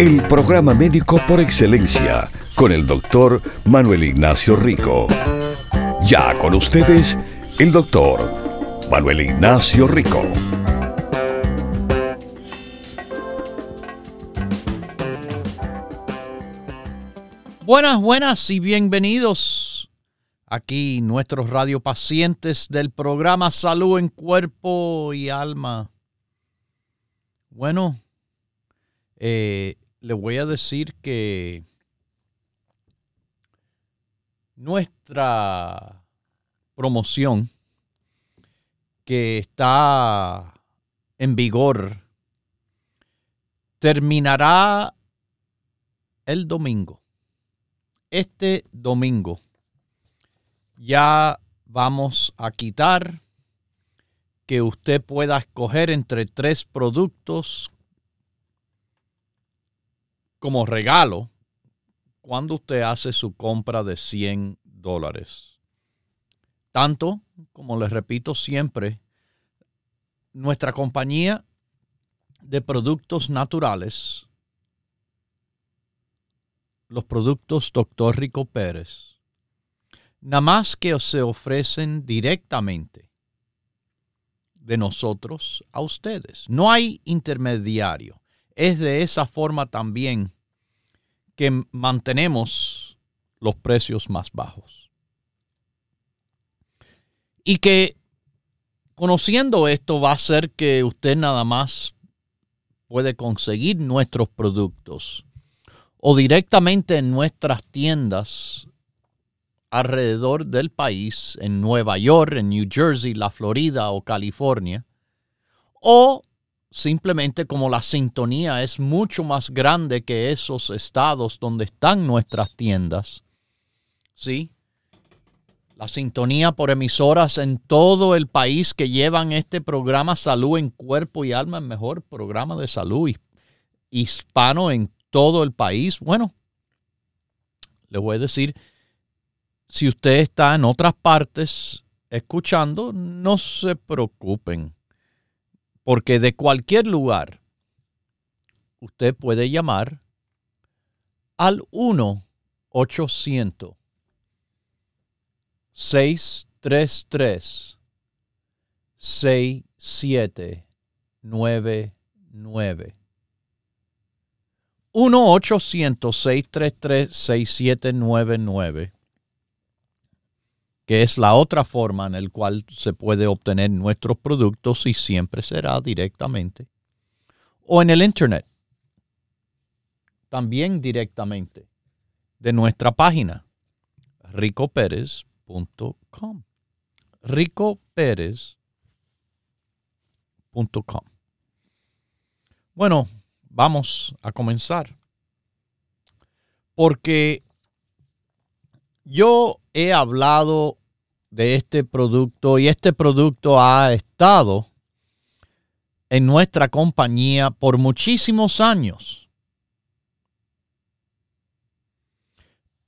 El programa médico por excelencia con el doctor Manuel Ignacio Rico. Ya con ustedes, el doctor Manuel Ignacio Rico. Buenas, buenas y bienvenidos aquí nuestros radiopacientes del programa Salud en Cuerpo y Alma. Bueno, eh, le voy a decir que nuestra promoción que está en vigor terminará el domingo. Este domingo ya vamos a quitar que usted pueda escoger entre tres productos como regalo cuando usted hace su compra de 100 dólares. Tanto, como les repito siempre, nuestra compañía de productos naturales, los productos Dr. Rico Pérez, nada más que se ofrecen directamente de nosotros a ustedes. No hay intermediario. Es de esa forma también que mantenemos los precios más bajos. Y que conociendo esto va a ser que usted nada más puede conseguir nuestros productos o directamente en nuestras tiendas alrededor del país, en Nueva York, en New Jersey, la Florida o California, o simplemente como la sintonía es mucho más grande que esos estados donde están nuestras tiendas. ¿Sí? La sintonía por emisoras en todo el país que llevan este programa Salud en Cuerpo y Alma, el mejor programa de salud hispano en todo el país. Bueno, le voy a decir, si usted está en otras partes escuchando, no se preocupen porque de cualquier lugar usted puede llamar al 1-800 633 6799 1-800-633-6799 que es la otra forma en la cual se puede obtener nuestros productos y siempre será directamente. O en el Internet, también directamente de nuestra página, ricoperez.com. ricoperez.com. Bueno, vamos a comenzar. Porque yo he hablado de este producto y este producto ha estado en nuestra compañía por muchísimos años.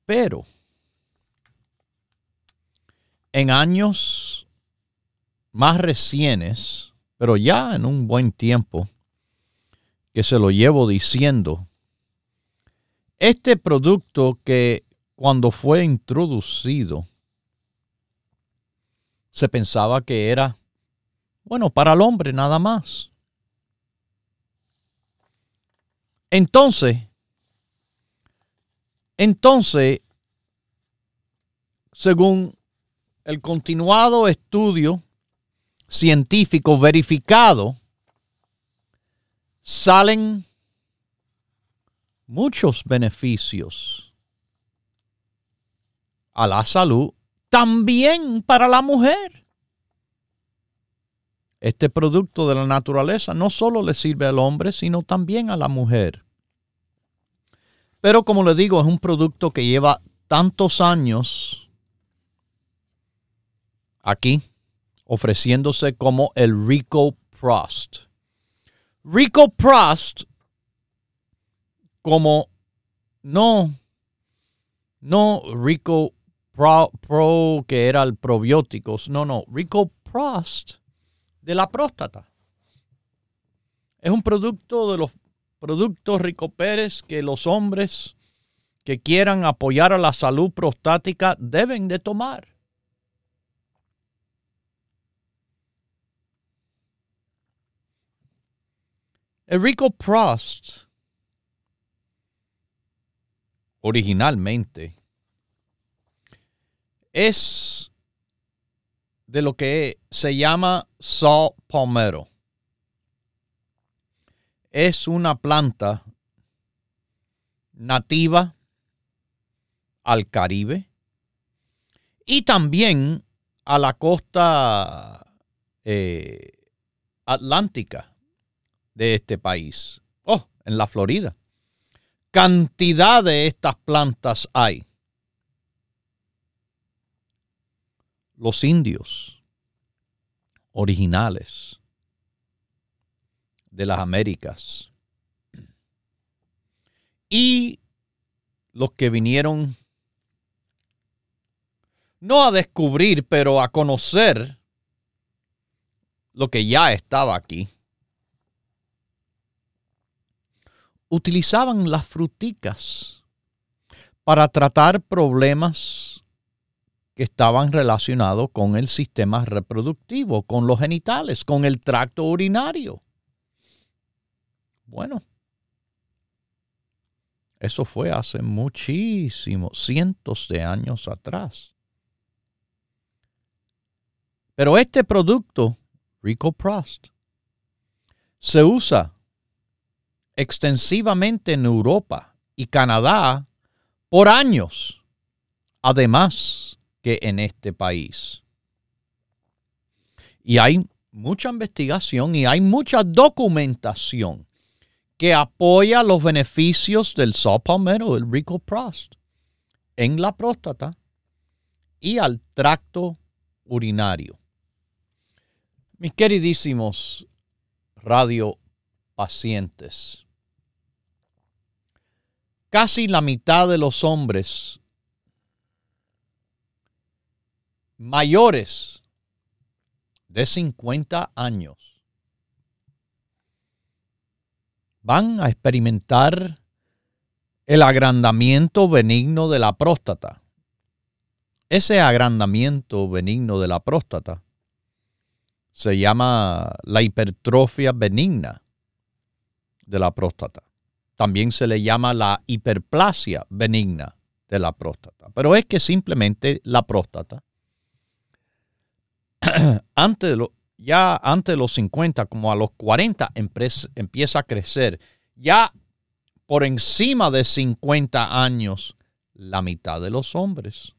Pero en años más recientes, pero ya en un buen tiempo, que se lo llevo diciendo, este producto que cuando fue introducido se pensaba que era, bueno, para el hombre nada más. Entonces, entonces, según el continuado estudio científico verificado, salen muchos beneficios a la salud también para la mujer. Este producto de la naturaleza no solo le sirve al hombre, sino también a la mujer. Pero como le digo, es un producto que lleva tantos años aquí ofreciéndose como el Rico Prost. Rico Prost como no, no Rico Pro, que era el probióticos, no, no, Rico Prost de la próstata. Es un producto de los productos Rico Pérez que los hombres que quieran apoyar a la salud prostática deben de tomar. El Rico Prost originalmente es de lo que se llama sal palmero. Es una planta nativa al Caribe y también a la costa eh, atlántica de este país. Oh, en la Florida. Cantidad de estas plantas hay. Los indios originales de las Américas y los que vinieron no a descubrir, pero a conocer lo que ya estaba aquí. Utilizaban las fruticas para tratar problemas estaban relacionados con el sistema reproductivo, con los genitales, con el tracto urinario. Bueno, eso fue hace muchísimos, cientos de años atrás. Pero este producto, Rico Prost, se usa extensivamente en Europa y Canadá por años, además que en este país. Y hay mucha investigación y hay mucha documentación que apoya los beneficios del saw palmero, el Rico Prost, en la próstata y al tracto urinario. Mis queridísimos radio pacientes, casi la mitad de los hombres mayores de 50 años van a experimentar el agrandamiento benigno de la próstata. Ese agrandamiento benigno de la próstata se llama la hipertrofia benigna de la próstata. También se le llama la hiperplasia benigna de la próstata. Pero es que simplemente la próstata, antes de ya antes de los 50, como a los 40, empieza a crecer. Ya por encima de 50 años, la mitad de los hombres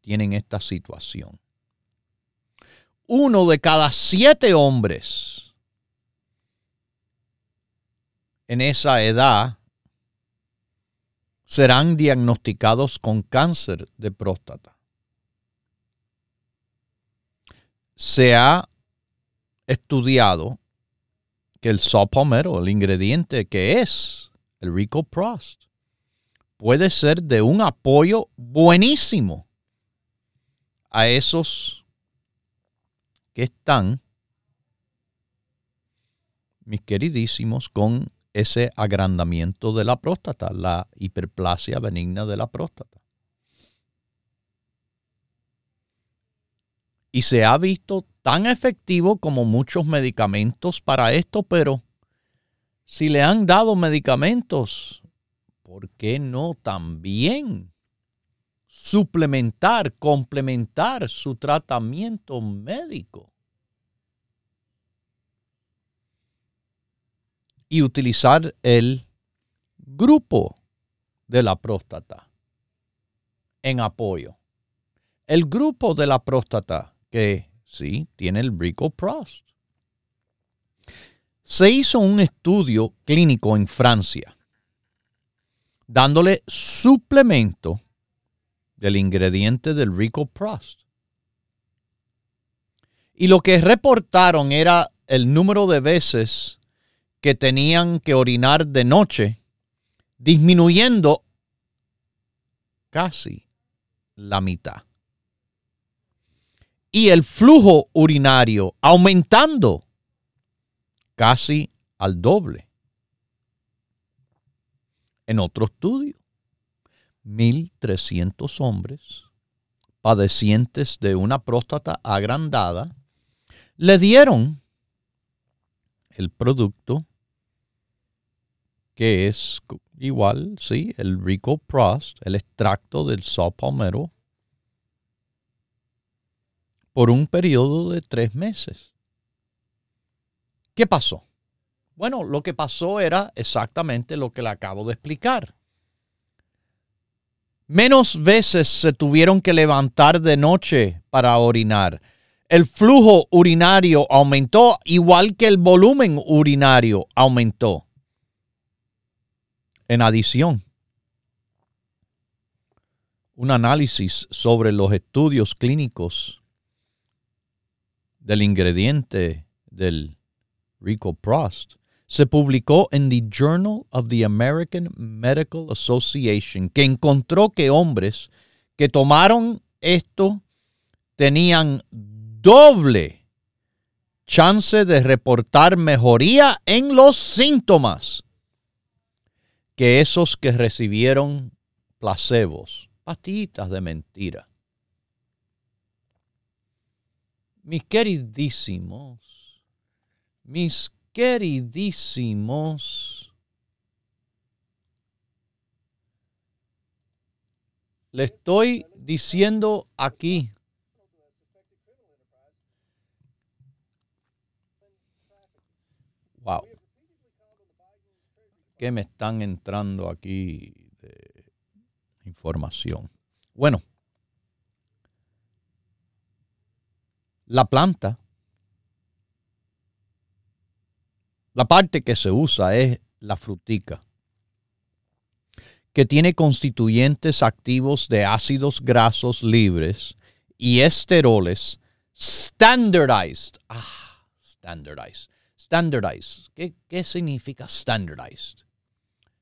tienen esta situación uno de cada siete hombres en esa edad serán diagnosticados con cáncer de próstata. Se ha estudiado que el sopomero, el ingrediente que es el Rico Prost, puede ser de un apoyo buenísimo a esos que están, mis queridísimos, con ese agrandamiento de la próstata, la hiperplasia benigna de la próstata. Y se ha visto tan efectivo como muchos medicamentos para esto, pero si le han dado medicamentos, ¿por qué no también suplementar, complementar su tratamiento médico. Y utilizar el grupo de la próstata en apoyo. El grupo de la próstata que sí tiene el Prost. Se hizo un estudio clínico en Francia dándole suplemento del ingrediente del Rico Prost. Y lo que reportaron era el número de veces que tenían que orinar de noche, disminuyendo casi la mitad. Y el flujo urinario aumentando casi al doble. En otro estudio, 1.300 hombres padecientes de una próstata agrandada le dieron el producto que es igual, sí, el Rico Prost, el extracto del saw palmero, por un periodo de tres meses. ¿Qué pasó? Bueno, lo que pasó era exactamente lo que le acabo de explicar. Menos veces se tuvieron que levantar de noche para orinar. El flujo urinario aumentó igual que el volumen urinario aumentó. En adición, un análisis sobre los estudios clínicos del ingrediente del Rico Prost se publicó en The Journal of the American Medical Association, que encontró que hombres que tomaron esto tenían doble chance de reportar mejoría en los síntomas que esos que recibieron placebos, pastillitas de mentira. Mis queridísimos, mis queridísimos, le estoy diciendo aquí Wow. ¿Qué me están entrando aquí de información? Bueno, la planta, la parte que se usa es la frutica, que tiene constituyentes activos de ácidos grasos libres y esteroles standardized. Ah, standardized Standardized. ¿Qué, significa standardized?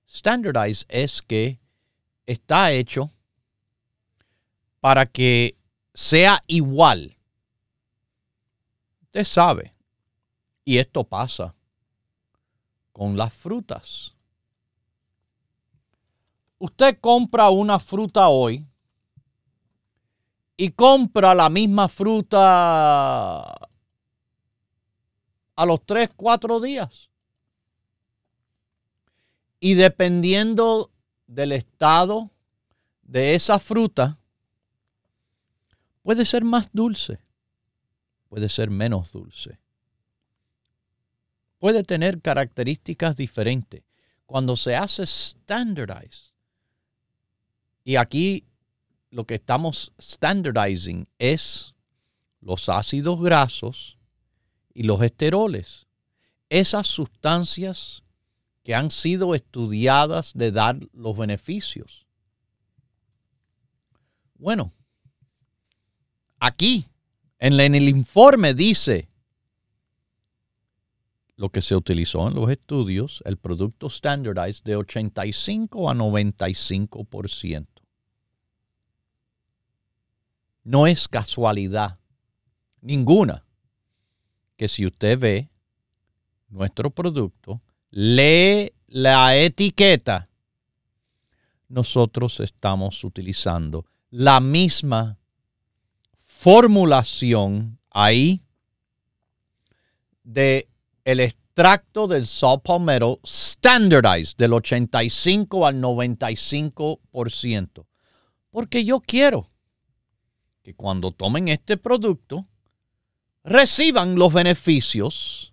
Standardized es que está hecho para que sea igual. Usted sabe. Y esto pasa con las frutas. Usted compra una fruta hoy y compra la misma fruta a los 3, 4 días. Y dependiendo del estado de esa fruta, puede ser más dulce, puede ser menos dulce. Puede tener características diferentes. Cuando se hace standardized, y aquí lo que estamos standardizing es los ácidos grasos y los esteroles. Esas sustancias que han sido estudiadas de dar los beneficios. Bueno, aquí en el informe dice lo que se utilizó en los estudios, el producto standardized de 85 a 95%. No es casualidad ninguna que si usted ve nuestro producto, lee la etiqueta, nosotros estamos utilizando la misma formulación ahí de el extracto del saw palmetto standardized del 85 al 95%. Porque yo quiero que cuando tomen este producto reciban los beneficios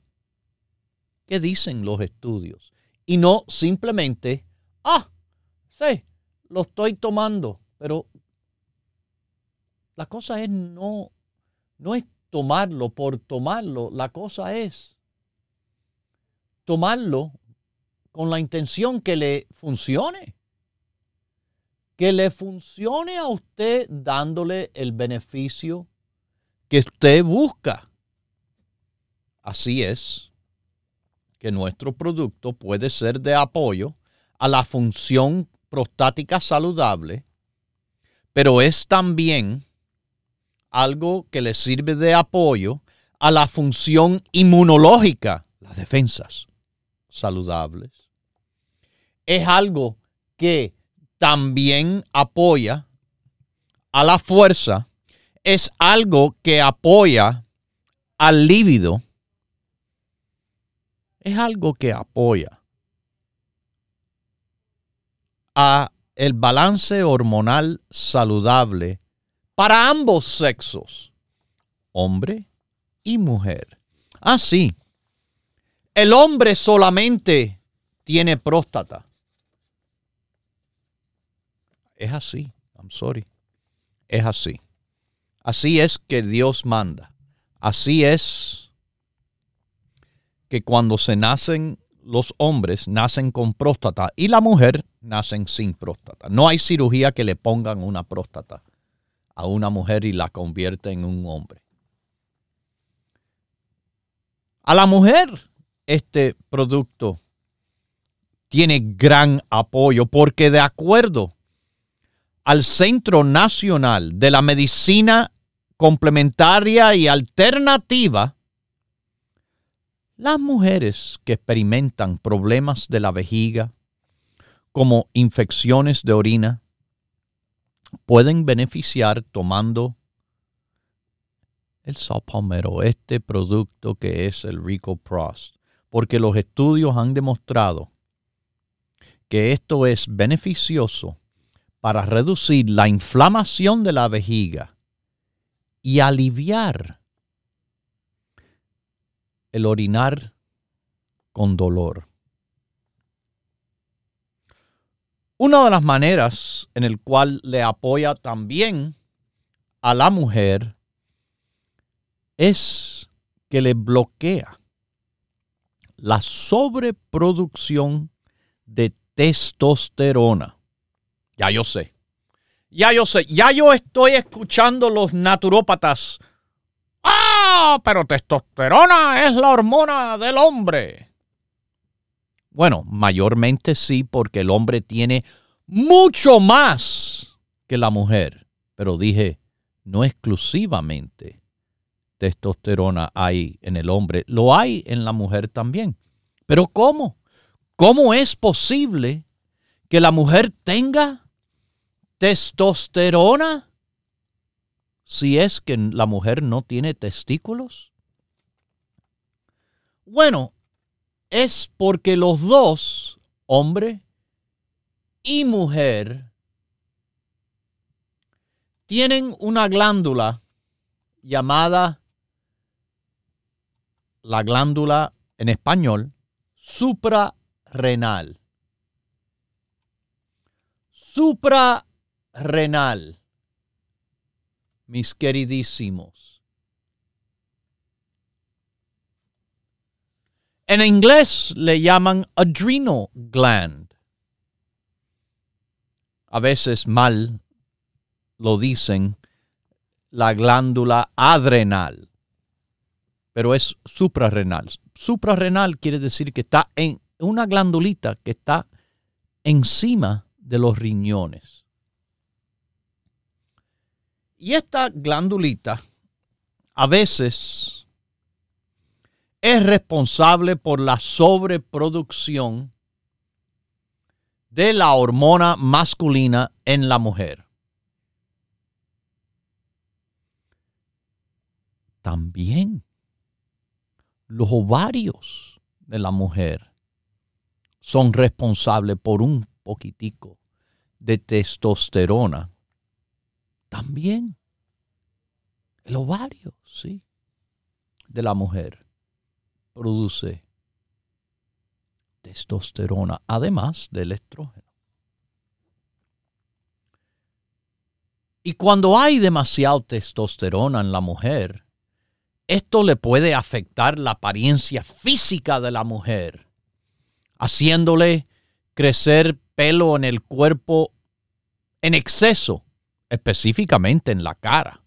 que dicen los estudios y no simplemente, ah, sí, lo estoy tomando, pero la cosa es no, no es tomarlo por tomarlo, la cosa es tomarlo con la intención que le funcione. que le funcione a usted dándole el beneficio que usted busca. Así es que nuestro producto puede ser de apoyo a la función prostática saludable, pero es también algo que le sirve de apoyo a la función inmunológica, las defensas saludables. Es algo que también apoya a la fuerza, es algo que apoya al líbido, es algo que apoya a el balance hormonal saludable para ambos sexos, hombre y mujer. Así, ah, el hombre solamente tiene próstata. Es así, I'm sorry. Es así. Así es que Dios manda. Así es que cuando se nacen los hombres, nacen con próstata y la mujer nacen sin próstata. No hay cirugía que le pongan una próstata a una mujer y la convierta en un hombre. A la mujer este producto tiene gran apoyo porque de acuerdo al Centro Nacional de la Medicina Complementaria y Alternativa, las mujeres que experimentan problemas de la vejiga, como infecciones de orina, pueden beneficiar tomando el Palmero, este producto que es el Rico Prost, porque los estudios han demostrado que esto es beneficioso para reducir la inflamación de la vejiga y aliviar el orinar con dolor. Una de las maneras en el cual le apoya también a la mujer es que le bloquea la sobreproducción de testosterona. Ya yo sé. Ya yo sé. Ya yo estoy escuchando los naturópatas. Ah, pero testosterona es la hormona del hombre. Bueno, mayormente sí, porque el hombre tiene mucho más que la mujer. Pero dije, no exclusivamente testosterona hay en el hombre, lo hay en la mujer también. Pero ¿cómo? ¿Cómo es posible que la mujer tenga testosterona si es que la mujer no tiene testículos? Bueno, es porque los dos, hombre y mujer, tienen una glándula llamada la glándula en español suprarrenal. Suprarrenal, mis queridísimos. En inglés le llaman adrenal gland. A veces mal lo dicen la glándula adrenal pero es suprarrenal. Suprarrenal quiere decir que está en una glandulita que está encima de los riñones. Y esta glandulita a veces es responsable por la sobreproducción de la hormona masculina en la mujer. También los ovarios de la mujer son responsables por un poquitico de testosterona. También el ovario, sí, de la mujer produce testosterona, además del estrógeno. Y cuando hay demasiado testosterona en la mujer, esto le puede afectar la apariencia física de la mujer, haciéndole crecer pelo en el cuerpo en exceso, específicamente en la cara.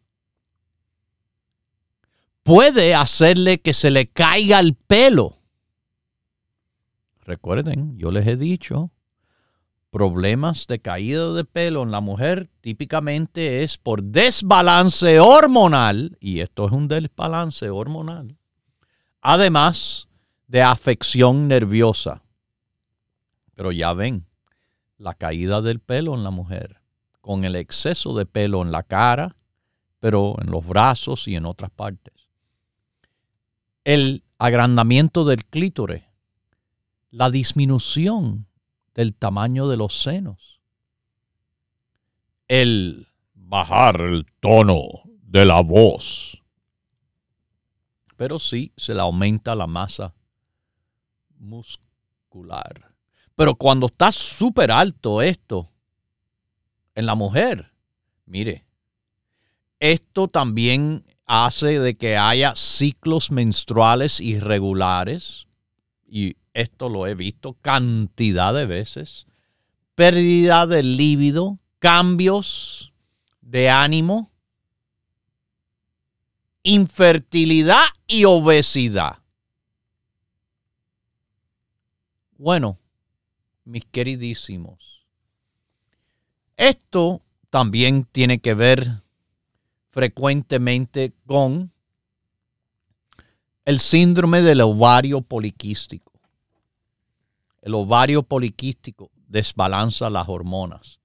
Puede hacerle que se le caiga el pelo. Recuerden, yo les he dicho, problemas de caída de pelo en la mujer típicamente es por desbalance hormonal, y esto es un desbalance hormonal, además de afección nerviosa. Pero ya ven, la caída del pelo en la mujer, con el exceso de pelo en la cara, pero en los brazos y en otras partes. El agrandamiento del clítoris, la disminución del tamaño de los senos, el bajar el tono de la voz, pero sí se le aumenta la masa muscular. Pero cuando está súper alto esto en la mujer, mire, esto también hace de que haya ciclos menstruales irregulares, y esto lo he visto cantidad de veces, pérdida de líbido, cambios de ánimo, infertilidad y obesidad. Bueno, mis queridísimos, esto también tiene que ver frecuentemente con el síndrome del ovario poliquístico. El ovario poliquístico desbalanza las hormonas,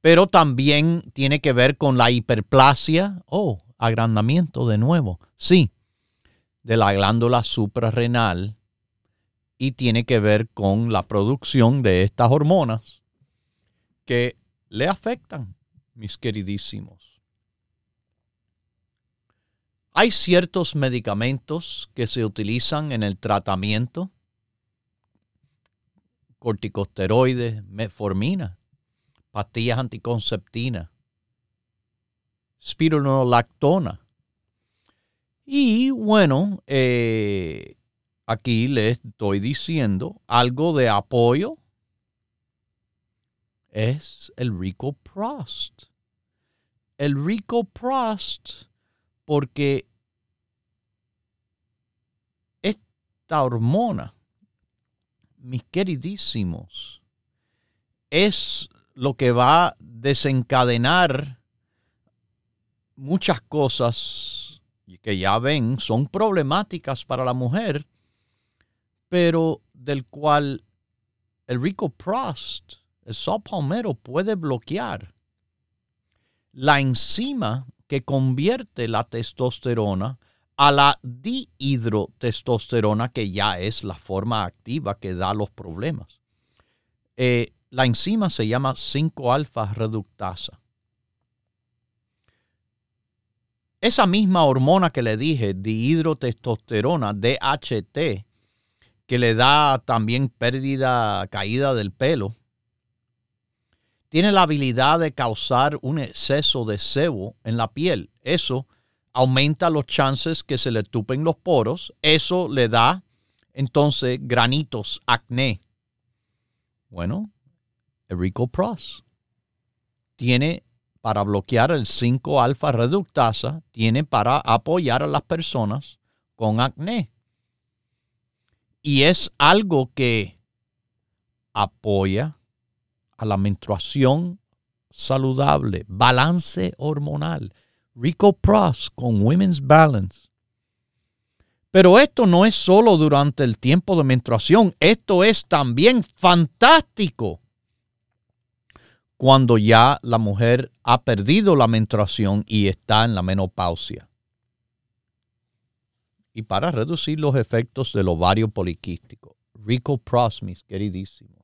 pero también tiene que ver con la hiperplasia o agrandamiento de nuevo, sí, de la glándula suprarrenal y tiene que ver con la producción de estas hormonas que le afectan, mis queridísimos. Hay ciertos medicamentos que se utilizan en el tratamiento, corticosteroides, metformina, pastillas anticonceptivas, spironolactona. Y bueno, eh, aquí les estoy diciendo algo de apoyo. Es el Rico Prost. El Rico Prost porque esta hormona, mis queridísimos, es lo que va a desencadenar muchas cosas que ya ven son problemáticas para la mujer pero del cual el rico Prost, el palmero, puede bloquear. La enzima que convierte la testosterona a la dihidrotestosterona, que ya es la forma activa que da los problemas. Eh, la enzima se llama 5-alfa reductasa. Esa misma hormona que le dije, dihidrotestosterona, DHT, que le da también pérdida, caída del pelo. Tiene la habilidad de causar un exceso de sebo en la piel. Eso aumenta los chances que se le tupen los poros. Eso le da entonces granitos, acné. Bueno, Rico Pros tiene para bloquear el 5 alfa reductasa, tiene para apoyar a las personas con acné. Y es algo que apoya a la menstruación saludable, balance hormonal. Rico Pros con Women's Balance. Pero esto no es solo durante el tiempo de menstruación, esto es también fantástico cuando ya la mujer ha perdido la menstruación y está en la menopausia y para reducir los efectos del ovario poliquístico. Rico Pros, mis queridísimos,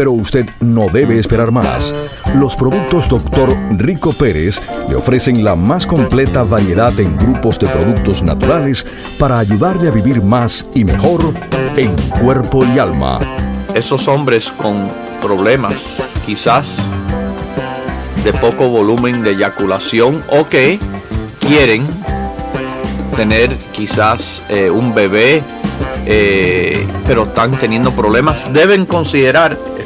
Pero usted no debe esperar más. Los productos Dr. Rico Pérez le ofrecen la más completa variedad en grupos de productos naturales para ayudarle a vivir más y mejor en cuerpo y alma. Esos hombres con problemas, quizás de poco volumen de eyaculación o que quieren tener quizás eh, un bebé, eh, pero están teniendo problemas, deben considerar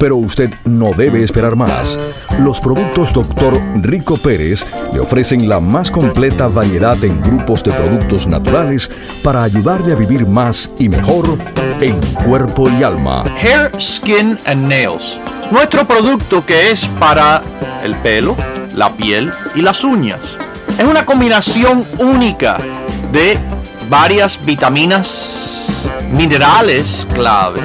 Pero usted no debe esperar más. Los productos Dr. Rico Pérez le ofrecen la más completa variedad en grupos de productos naturales para ayudarle a vivir más y mejor en cuerpo y alma. Hair, Skin and Nails. Nuestro producto que es para el pelo, la piel y las uñas. Es una combinación única de varias vitaminas, minerales claves,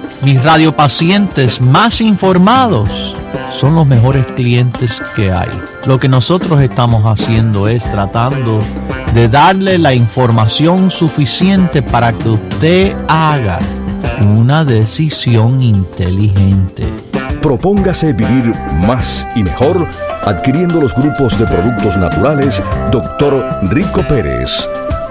mis radiopacientes más informados son los mejores clientes que hay. Lo que nosotros estamos haciendo es tratando de darle la información suficiente para que usted haga una decisión inteligente. Propóngase vivir más y mejor adquiriendo los grupos de productos naturales Dr. Rico Pérez.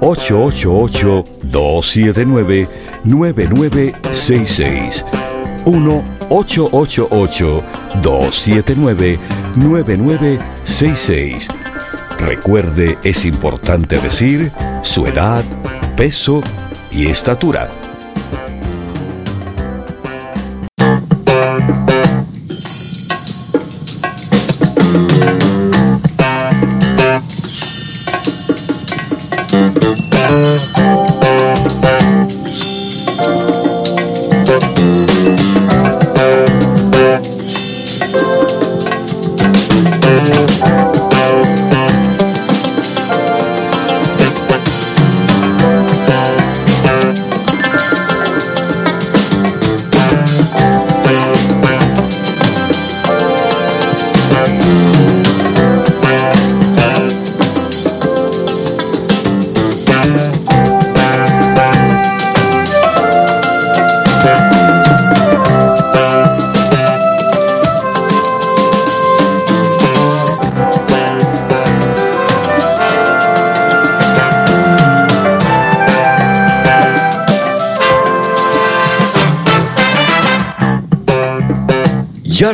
1-888-279-9966. 1-888-279-9966. Recuerde, es importante decir su edad, peso y estatura.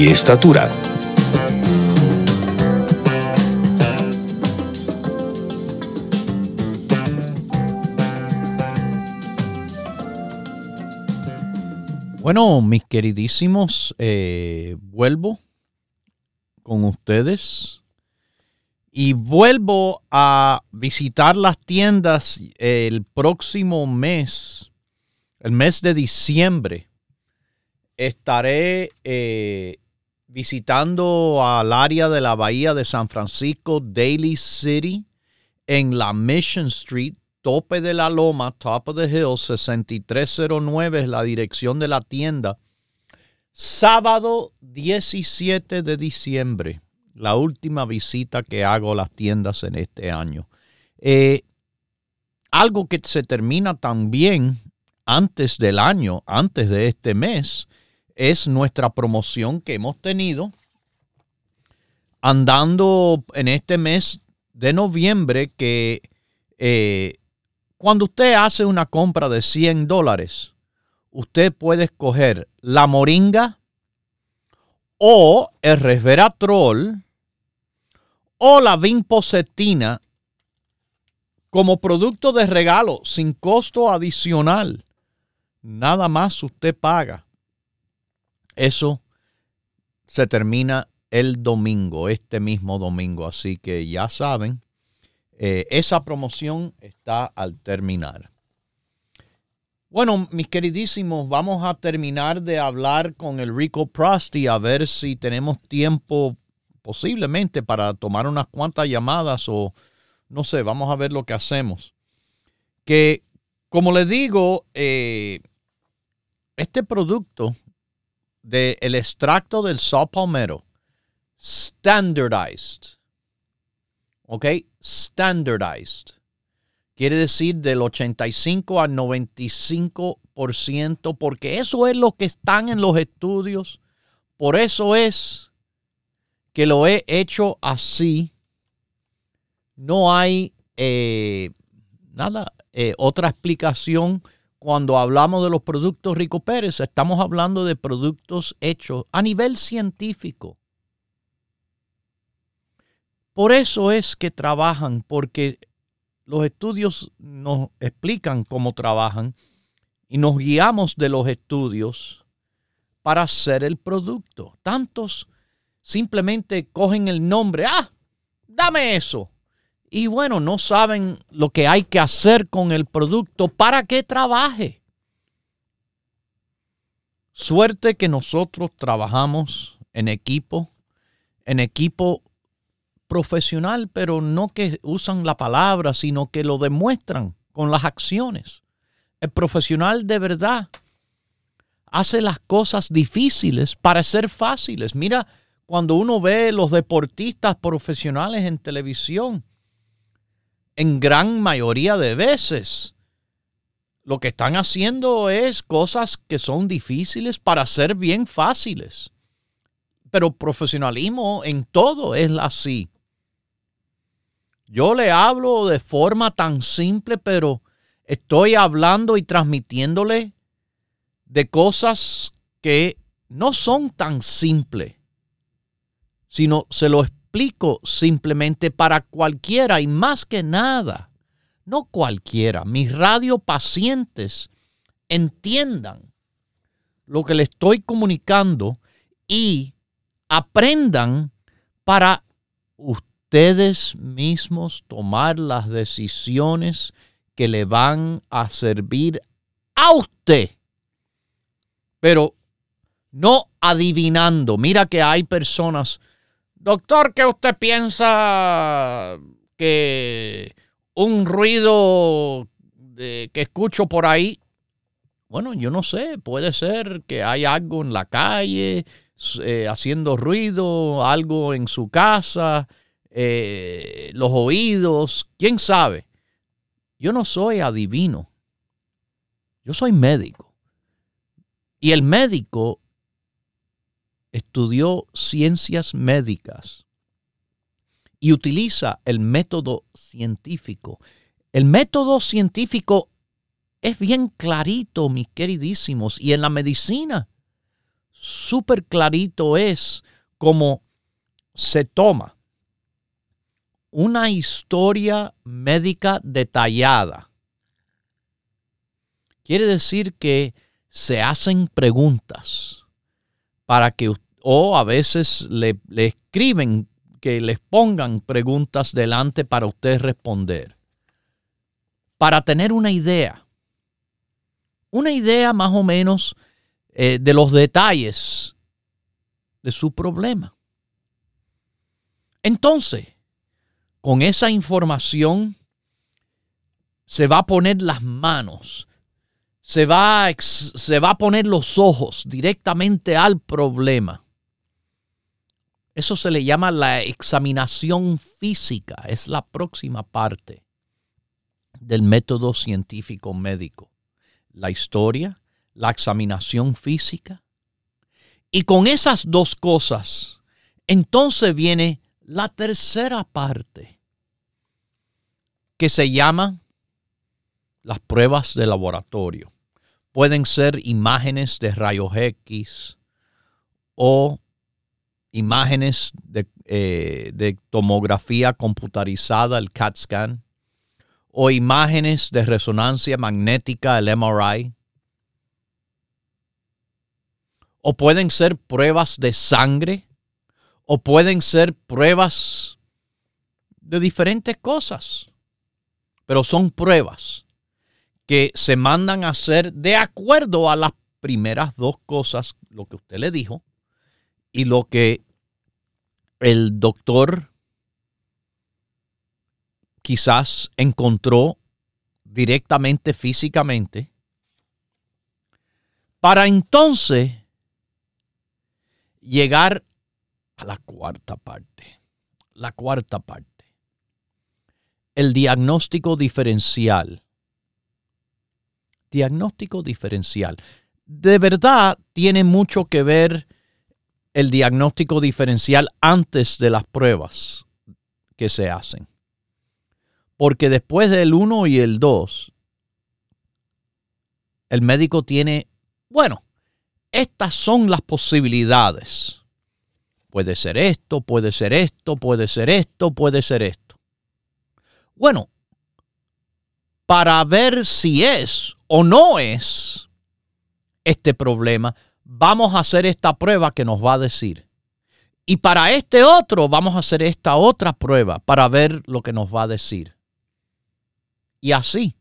y estatura. Bueno, mis queridísimos, eh, vuelvo con ustedes y vuelvo a visitar las tiendas el próximo mes, el mes de diciembre. Estaré eh, visitando al área de la bahía de San Francisco, Daly City, en la Mission Street, tope de la loma, top of the hill, 6309 es la dirección de la tienda. Sábado 17 de diciembre, la última visita que hago a las tiendas en este año. Eh, algo que se termina también antes del año, antes de este mes, es nuestra promoción que hemos tenido andando en este mes de noviembre que eh, cuando usted hace una compra de 100 dólares, usted puede escoger la moringa o el resveratrol o la vinpocetina como producto de regalo sin costo adicional. Nada más usted paga. Eso se termina el domingo, este mismo domingo. Así que ya saben, eh, esa promoción está al terminar. Bueno, mis queridísimos, vamos a terminar de hablar con el Rico Prosty a ver si tenemos tiempo posiblemente para tomar unas cuantas llamadas o no sé, vamos a ver lo que hacemos. Que, como les digo, eh, este producto del el extracto del saw palmero, standardized, ¿ok? Standardized. Quiere decir del 85 al 95%, porque eso es lo que están en los estudios. Por eso es que lo he hecho así. No hay eh, nada, eh, otra explicación. Cuando hablamos de los productos Rico Pérez, estamos hablando de productos hechos a nivel científico. Por eso es que trabajan, porque los estudios nos explican cómo trabajan y nos guiamos de los estudios para hacer el producto. Tantos simplemente cogen el nombre, ah, dame eso. Y bueno, no saben lo que hay que hacer con el producto para que trabaje. Suerte que nosotros trabajamos en equipo, en equipo profesional, pero no que usan la palabra, sino que lo demuestran con las acciones. El profesional de verdad hace las cosas difíciles para ser fáciles. Mira, cuando uno ve los deportistas profesionales en televisión, en gran mayoría de veces, lo que están haciendo es cosas que son difíciles para ser bien fáciles. Pero profesionalismo en todo es así. Yo le hablo de forma tan simple, pero estoy hablando y transmitiéndole de cosas que no son tan simples, sino se lo explico simplemente para cualquiera y más que nada, no cualquiera, mis radiopacientes entiendan lo que le estoy comunicando y aprendan para usted ustedes mismos tomar las decisiones que le van a servir a usted. Pero no adivinando. Mira que hay personas, doctor, ¿qué usted piensa que un ruido que escucho por ahí? Bueno, yo no sé, puede ser que hay algo en la calle eh, haciendo ruido, algo en su casa, eh, los oídos, quién sabe. Yo no soy adivino. Yo soy médico. Y el médico estudió ciencias médicas y utiliza el método científico. El método científico es bien clarito, mis queridísimos, y en la medicina, súper clarito es como se toma una historia médica detallada. Quiere decir que se hacen preguntas para que, o a veces le, escriben que les pongan preguntas delante para usted responder. Para tener una idea. Una idea más o menos eh, de los detalles de su problema. Entonces, con esa información se va a poner las manos, se va, a, se va a poner los ojos directamente al problema. Eso se le llama la examinación física, es la próxima parte del método científico médico. La historia, la examinación física. Y con esas dos cosas, entonces viene la tercera parte, que se llama las pruebas de laboratorio. Pueden ser imágenes de rayos X o imágenes de, eh, de tomografía computarizada, el CAT scan, o imágenes de resonancia magnética, el MRI. O pueden ser pruebas de sangre o pueden ser pruebas de diferentes cosas, pero son pruebas que se mandan a hacer de acuerdo a las primeras dos cosas, lo que usted le dijo, y lo que el doctor quizás encontró directamente físicamente, para entonces llegar la cuarta parte. La cuarta parte. El diagnóstico diferencial. Diagnóstico diferencial. De verdad tiene mucho que ver el diagnóstico diferencial antes de las pruebas que se hacen. Porque después del 1 y el 2, el médico tiene, bueno, estas son las posibilidades Puede ser esto, puede ser esto, puede ser esto, puede ser esto. Bueno, para ver si es o no es este problema, vamos a hacer esta prueba que nos va a decir. Y para este otro vamos a hacer esta otra prueba para ver lo que nos va a decir. Y así,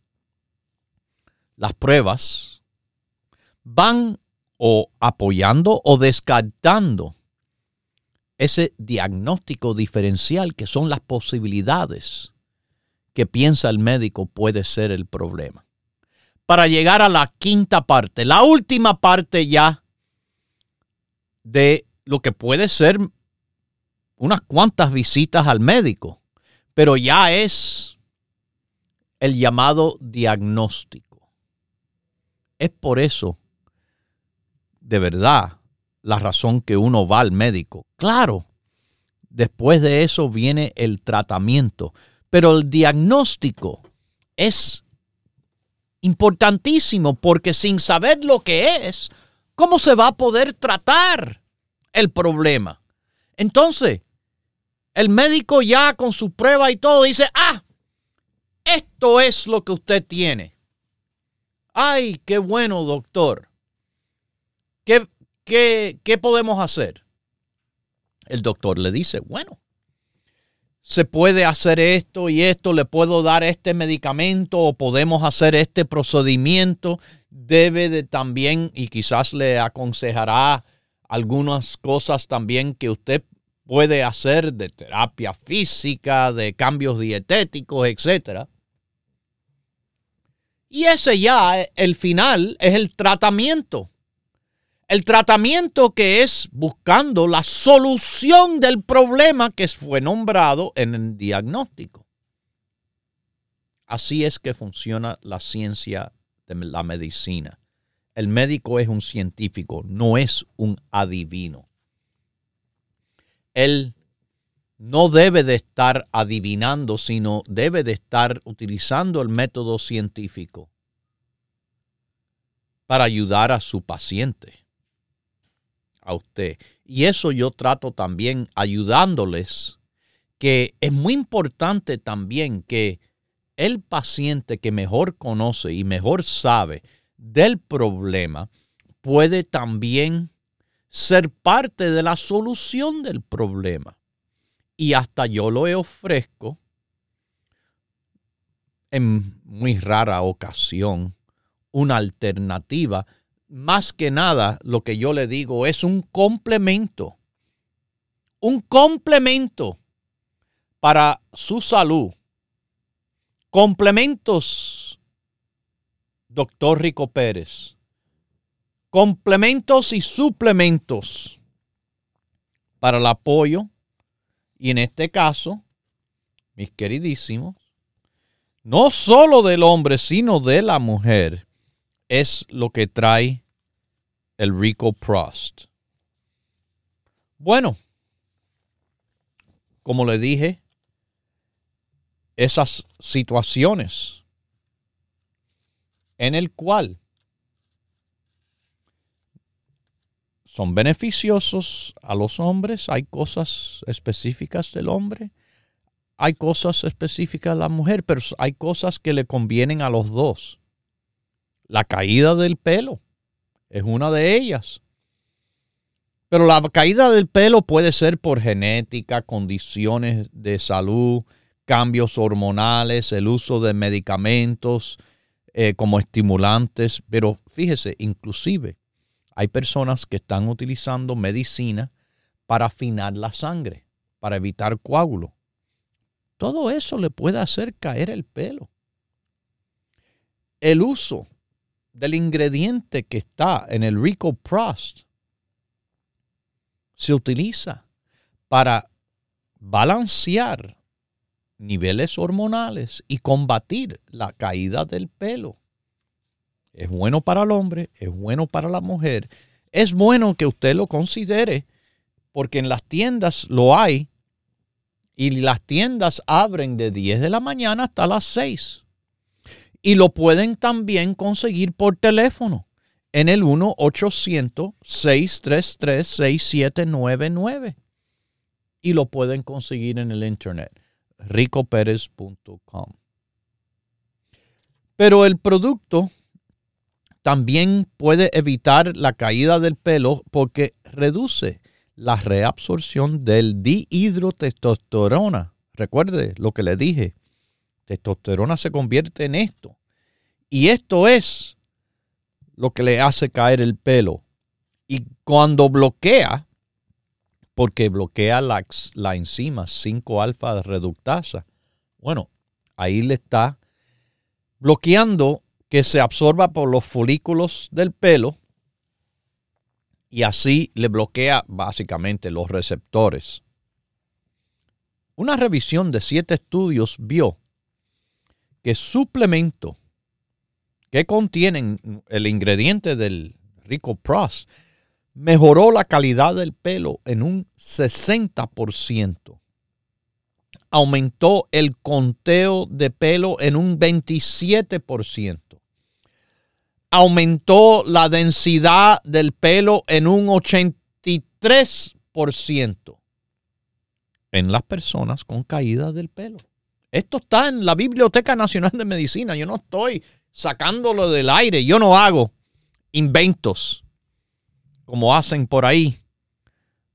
las pruebas van o apoyando o descartando ese diagnóstico diferencial que son las posibilidades que piensa el médico puede ser el problema. Para llegar a la quinta parte, la última parte ya de lo que puede ser unas cuantas visitas al médico, pero ya es el llamado diagnóstico. Es por eso, de verdad, la razón que uno va al médico. Claro, después de eso viene el tratamiento, pero el diagnóstico es importantísimo porque sin saber lo que es, ¿cómo se va a poder tratar el problema? Entonces, el médico ya con su prueba y todo dice, ah, esto es lo que usted tiene. Ay, qué bueno, doctor. Qué, ¿qué, podemos hacer? El doctor le dice, bueno, se puede hacer esto y esto, le puedo dar este medicamento o podemos hacer este procedimiento. Debe de también, y quizás le aconsejará algunas cosas también que usted puede hacer de terapia física, de cambios dietéticos, etc. Y ese ya, el final, es el tratamiento. El tratamiento que es buscando la solución del problema que fue nombrado en el diagnóstico. Así es que funciona la ciencia de la medicina. El médico es un científico, no es un adivino. Él no debe de estar adivinando, sino debe de estar utilizando el método científico para ayudar a su paciente, a usted. Y eso yo trato también ayudándoles, que es muy importante también que el paciente que mejor conoce y mejor sabe del problema puede también ser parte de la solución del problema. Y hasta yo lo ofrezco en muy rara ocasión una alternativa. Más que nada, lo que yo le digo es un complemento. Un complemento para su salud. Complementos, doctor Rico Pérez. Complementos y suplementos para el apoyo. Y en este caso, mis queridísimos, no solo del hombre, sino de la mujer es lo que trae el Rico Prost. Bueno, como le dije, esas situaciones en el cual son beneficiosos a los hombres, hay cosas específicas del hombre, hay cosas específicas de la mujer, pero hay cosas que le convienen a los dos. La caída del pelo es una de ellas. Pero la caída del pelo puede ser por genética, condiciones de salud, cambios hormonales, el uso de medicamentos eh, como estimulantes. Pero fíjese, inclusive hay personas que están utilizando medicina para afinar la sangre, para evitar coágulo. Todo eso le puede hacer caer el pelo. El uso del ingrediente que está en el Rico Prost se utiliza para balancear niveles hormonales y combatir la caída del pelo. Es bueno para el hombre, es bueno para la mujer. Es bueno que usted lo considere porque en las tiendas lo hay y las tiendas abren de 10 de la mañana hasta las 6. Y lo pueden también conseguir por teléfono en el 1-800-633-6799. Y lo pueden conseguir en el internet, ricoperez.com. Pero el producto también puede evitar la caída del pelo porque reduce la reabsorción del dihidrotestosterona. Recuerde lo que le dije testosterona se convierte en esto. Y esto es lo que le hace caer el pelo. Y cuando bloquea, porque bloquea la, la enzima 5-alfa reductasa, bueno, ahí le está bloqueando que se absorba por los folículos del pelo y así le bloquea básicamente los receptores. Una revisión de siete estudios vio que suplemento que contienen el ingrediente del Rico Pros mejoró la calidad del pelo en un 60%. Aumentó el conteo de pelo en un 27%. Aumentó la densidad del pelo en un 83% en las personas con caída del pelo. Esto está en la Biblioteca Nacional de Medicina. Yo no estoy sacándolo del aire. Yo no hago inventos como hacen por ahí.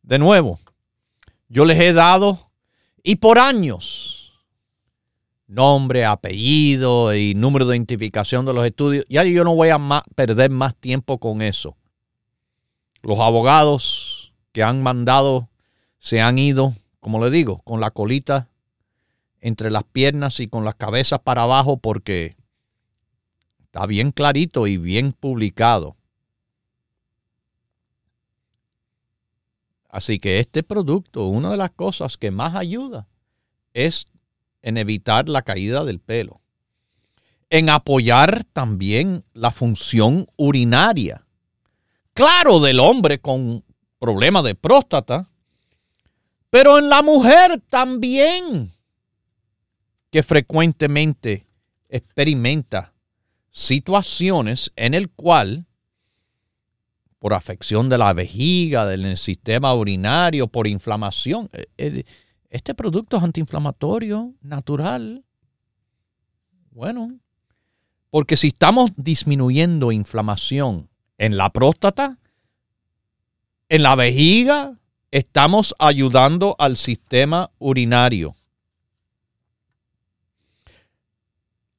De nuevo, yo les he dado y por años nombre, apellido y número de identificación de los estudios. Ya yo no voy a perder más tiempo con eso. Los abogados que han mandado se han ido, como le digo, con la colita entre las piernas y con las cabezas para abajo porque está bien clarito y bien publicado. Así que este producto, una de las cosas que más ayuda es en evitar la caída del pelo. en apoyar también la función urinaria. Claro, del hombre con problema de próstata, pero en la mujer también, que frecuentemente experimenta situaciones en el cual por afección de la vejiga, del sistema urinario, por inflamación. Eh, eh, este producto es antiinflamatorio, natural. Bueno, porque si estamos disminuyendo inflamación en la próstata, en la vejiga, estamos ayudando al sistema urinario.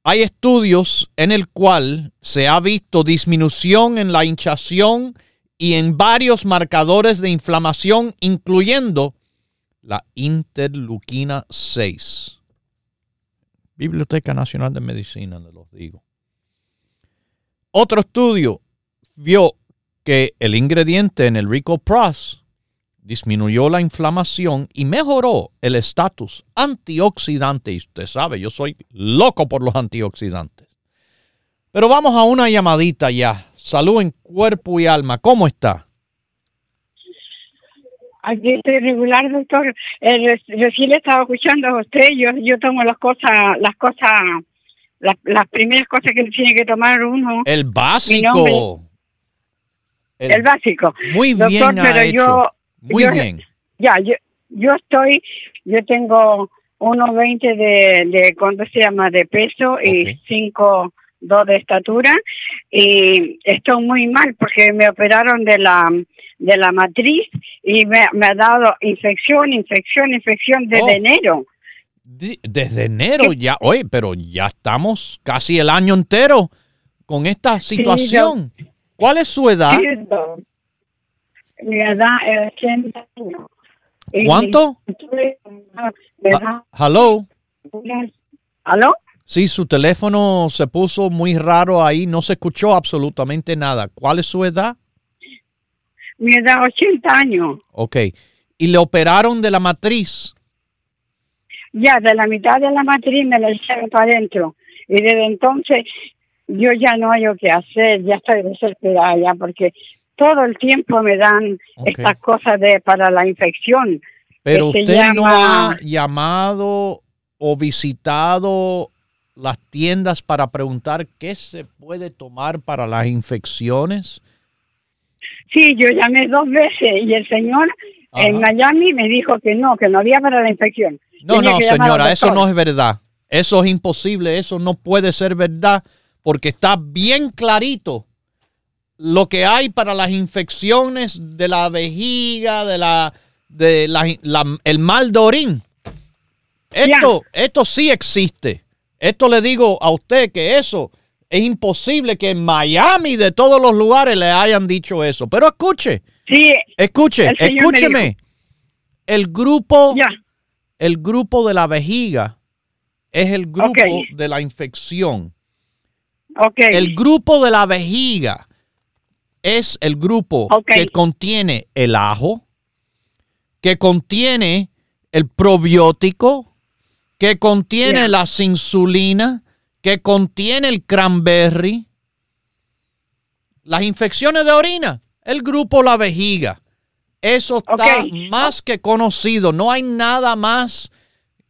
Hay estudios en el cual se ha visto disminución en la hinchación y en varios marcadores de inflamación, incluyendo la interleuquina 6. Biblioteca Nacional de Medicina, les los digo. Otro estudio vio que el ingrediente en el Rico Pros disminuyó la inflamación y mejoró el estatus antioxidante. Y usted sabe, yo soy loco por los antioxidantes. Pero vamos a una llamadita ya. Salud en cuerpo y alma. ¿Cómo está? Aquí estoy regular, doctor. Eh, recién le estaba escuchando a usted. Yo, yo tomo las cosas, las cosas, las, primeras cosas que tiene que tomar uno. El básico. El, básico. Muy bien pero yo, Muy bien. Ya, yo, yo estoy, yo tengo 1,20 de, de, ¿cuánto se llama? De peso y 5 dos de estatura y estoy muy mal porque me operaron de la de la matriz y me, ha dado infección, infección, infección desde oh. enero. desde enero ya, oye, pero ya estamos casi el año entero con esta situación. ¿Cuál es su edad? Mi edad es 80 años. ¿Cuánto? hello. ¿Aló? Sí, su teléfono se puso muy raro ahí, no se escuchó absolutamente nada. ¿Cuál es su edad? Mi edad, 80 años. Ok. ¿Y le operaron de la matriz? Ya, de la mitad de la matriz me la echaron para adentro. Y desde entonces yo ya no hay qué hacer, ya estoy desesperada ya, porque todo el tiempo me dan estas cosas de para la infección. Pero usted no ha llamado o visitado las tiendas para preguntar qué se puede tomar para las infecciones? Sí, yo llamé dos veces y el señor en Miami me dijo que no, que no había para la infección. No, no, señora, eso no es verdad. Eso es imposible, eso no puede ser verdad porque está bien clarito lo que hay para las infecciones de la vejiga, de la de la, el mal de orín. Esto, esto sí existe. Esto le digo a usted que eso es imposible que en Miami de todos los lugares le hayan dicho eso. Pero escuche. Sí. Escuche, escúcheme. El grupo, el grupo de la vejiga es el grupo de la infección. El grupo de la vejiga es el grupo que contiene el ajo, que contiene el probiótico, que contiene la insulina, que contiene el cranberry, las infecciones de orina, el grupo la vejiga. Eso está más que conocido. No hay nada más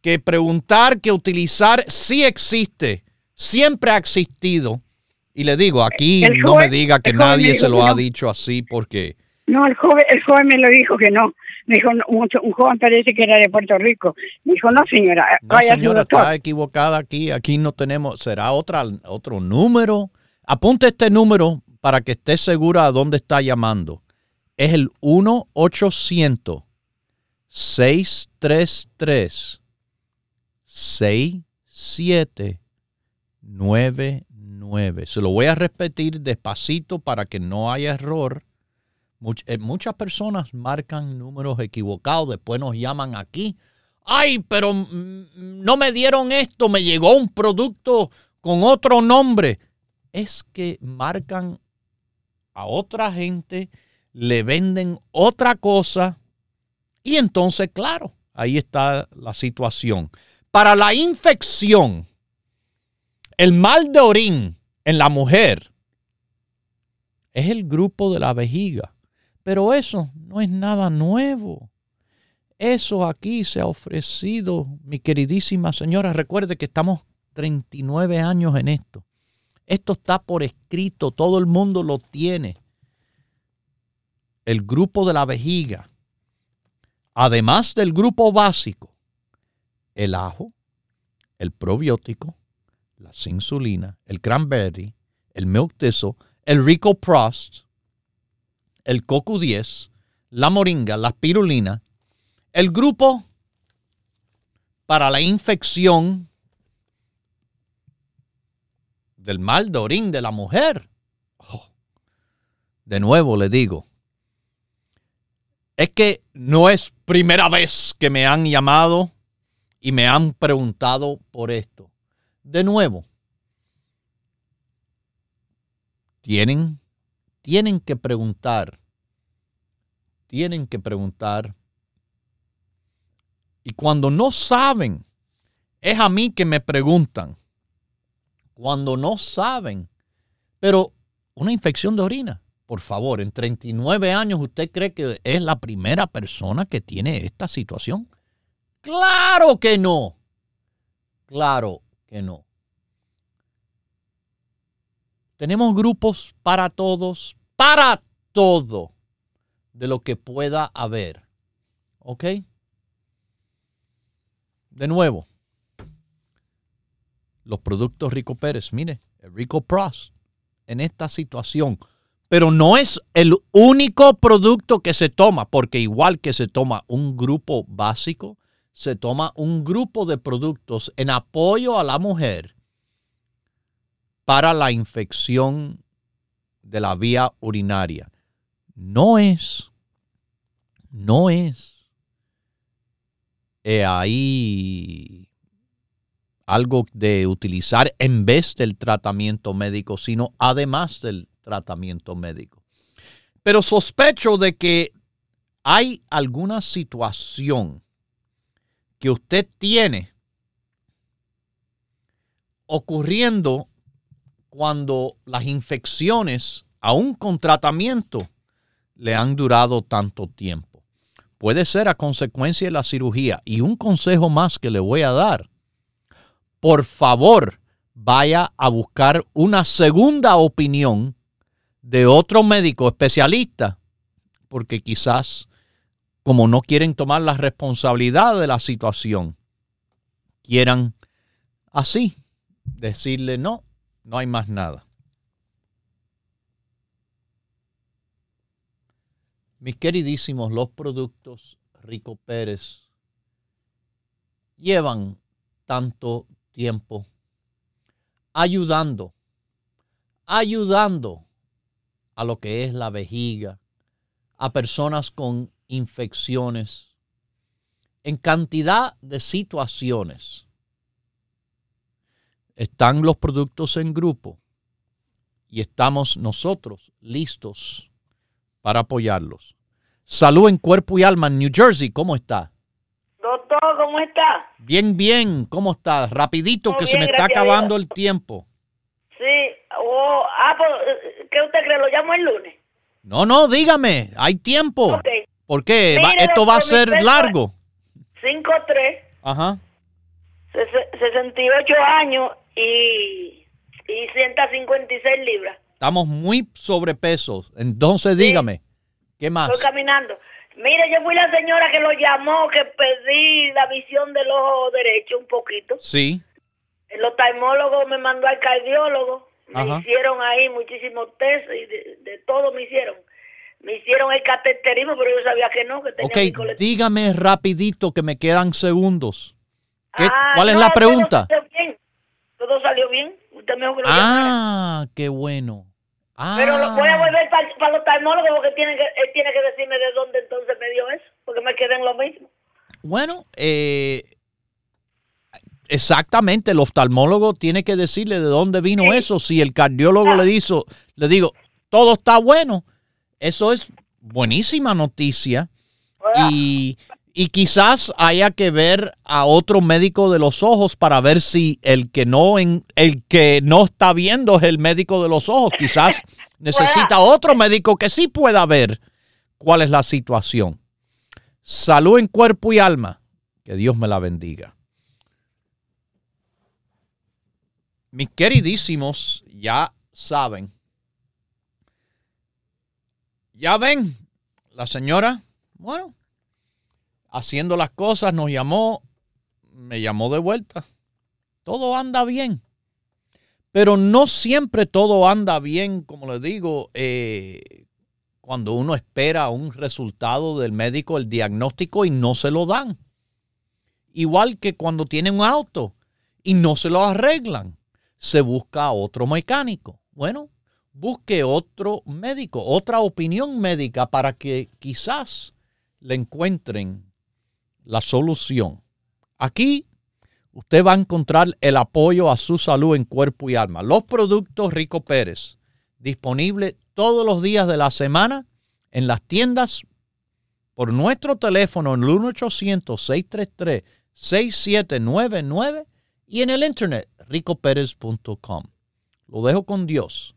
que preguntar, que utilizar. Sí existe, siempre ha existido. Y le digo, aquí no me diga que nadie se lo ha dicho así porque... No, el joven, el joven me lo dijo que no. Me dijo, un, joven parece que era de Puerto Rico. Me dijo, no señora, no, señora, está equivocada aquí. Aquí no tenemos, será otra, otro número. Apunte este número para que esté segura a dónde está llamando. Es el 1-800-633-6799. Se lo voy a repetir despacito para que no haya error. Eh, muchas personas marcan números equivocados, después nos llaman aquí. Ay, pero no me dieron esto, me llegó un producto con otro nombre. Es que marcan a otra gente, le venden otra cosa y entonces, claro, ahí está la situación. Para la infección, El mal de orín en la mujer es el grupo de la vejiga. Pero eso no es nada nuevo. Eso aquí se ha ofrecido, mi queridísima señora. Recuerde que estamos 39 años en esto. Esto está por escrito, todo el mundo lo tiene. El grupo de la vejiga, además del grupo básico, el ajo, el probiótico, la insulina, el cranberry, el milk thistle, el rico prost, el coco 10, la moringa, la spirulina, el grupo para la infección del mal de orín de la mujer. Oh, de nuevo le digo, es que no es primera vez que me han llamado y me han preguntado por esto. De nuevo, tienen, tienen que preguntar, tienen que preguntar. Y cuando no saben, es a mí que me preguntan. Cuando no saben, pero una infección de orina, por favor, en 39 años usted cree que es la primera persona que tiene esta situación. Claro que no. Claro que no. Tenemos grupos para todos, para todo de lo que pueda haber. ¿Ok? De nuevo, los productos Rico Pérez, mire, el Rico Pros en esta situación. Pero no es el único producto que se toma, porque igual que se toma un grupo básico, se toma un grupo de productos en apoyo a la mujer para la infección de la vía urinaria. No es, no es ahí algo de utilizar en vez del tratamiento médico, sino además del tratamiento médico. Pero sospecho de que hay alguna situación que usted tiene ocurriendo cuando las infecciones, aún con tratamiento, le han durado tanto tiempo. Puede ser a consecuencia de la cirugía. Y un consejo más que le voy a dar. Por favor, vaya a buscar una segunda opinión de otro médico especialista, porque quizás, como no quieren tomar la responsabilidad de la situación, quieran así decirle, no, no hay más nada. Mis queridísimos, los productos Rico Pérez llevan tanto tiempo ayudando, ayudando a lo que es la vejiga, a personas con infecciones, en cantidad de situaciones están los productos en grupo y estamos nosotros listos para apoyarlos. Salud en cuerpo y alma en New Jersey, ¿cómo está? Doctor, ¿cómo está? Bien, bien, ¿cómo está? Rapidito que se me está acabando el tiempo. Sí, oh, ah, pues, ¿qué usted cree? ¿Lo llamo el lunes? No, no, dígame, hay tiempo. ¿Por qué? esto va a ser largo. 5-3. Ajá. 68 años y, y 156 libras. Estamos muy sobrepesos. Entonces dígame, ¿qué más? Estoy caminando. Mire, yo fui la señora que lo llamó, que pedí la visión del ojo derecho un poquito. Sí. El oftalmólogo me mandó al cardiólogo. Me hicieron ahí muchísimos test y de, todo me hicieron. Me hicieron el cateterismo, pero yo sabía que no, que tenía Ok, dígame rapidito que me quedan segundos. Ah, ¿Cuál es la pregunta? todo salió bien. Usted me dijo Ah, qué bueno. Pero lo voy a ah. volver para, para los oftalmólogos porque tiene que, él tiene que decirme de dónde entonces me dio eso, porque me quedé en lo mismo. Bueno, eh, exactamente, el oftalmólogo tiene que decirle de dónde vino eso. Si el cardiólogo le, dijo, le digo, todo está bueno, eso es buenísima noticia. Y, y quizás haya que ver a otro médico de los ojos para ver si el que no el que no está viendo es el médico de los ojos. Quizás necesita otro médico que sí pueda ver cuál es la situación. Salud en cuerpo y alma. Que Dios me la bendiga. Mis queridísimos, ya saben. Ya ven, la señora, bueno, haciendo las cosas, nos llamó, me llamó de vuelta. Todo anda bien. Pero no siempre todo anda bien, como les digo, eh, cuando uno espera un resultado del médico, el diagnóstico y no se lo dan. Igual que cuando tiene un auto y no se lo arreglan, se busca otro mecánico. Bueno, busque otro médico, otra opinión médica para que quizás le encuentren la solución. Aquí usted va a encontrar el apoyo a su salud en cuerpo y alma. Los productos Rico Pérez, disponibles todos los días de la semana en las tiendas por nuestro teléfono en el 1-800-633-6799 y en el internet ricopérez.com. Lo dejo con Dios,